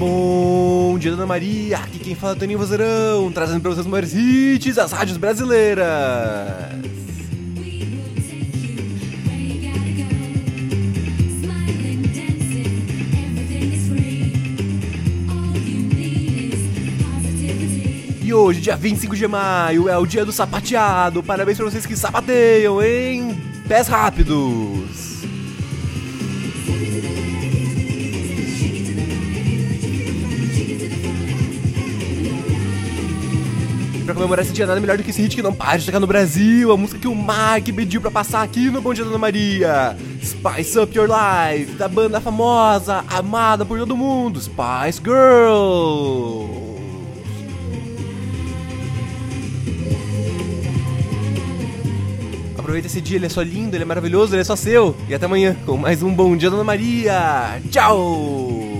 Bom dia, Dona Maria. Aqui quem fala é Toninho Vozeirão, trazendo pra vocês os maiores hits das rádios brasileiras. E hoje, dia 25 de maio, é o dia do sapateado. Parabéns pra vocês que sapateiam, hein? Pés rápidos. Pra comemorar esse dia, nada melhor do que esse hit que não para de tocar no Brasil. A música que o Mike pediu pra passar aqui no Bom Dia Dona Maria. Spice Up Your Life, da banda famosa, amada por todo mundo, Spice Girls. Aproveita esse dia, ele é só lindo, ele é maravilhoso, ele é só seu. E até amanhã com mais um Bom Dia Dona Maria. Tchau!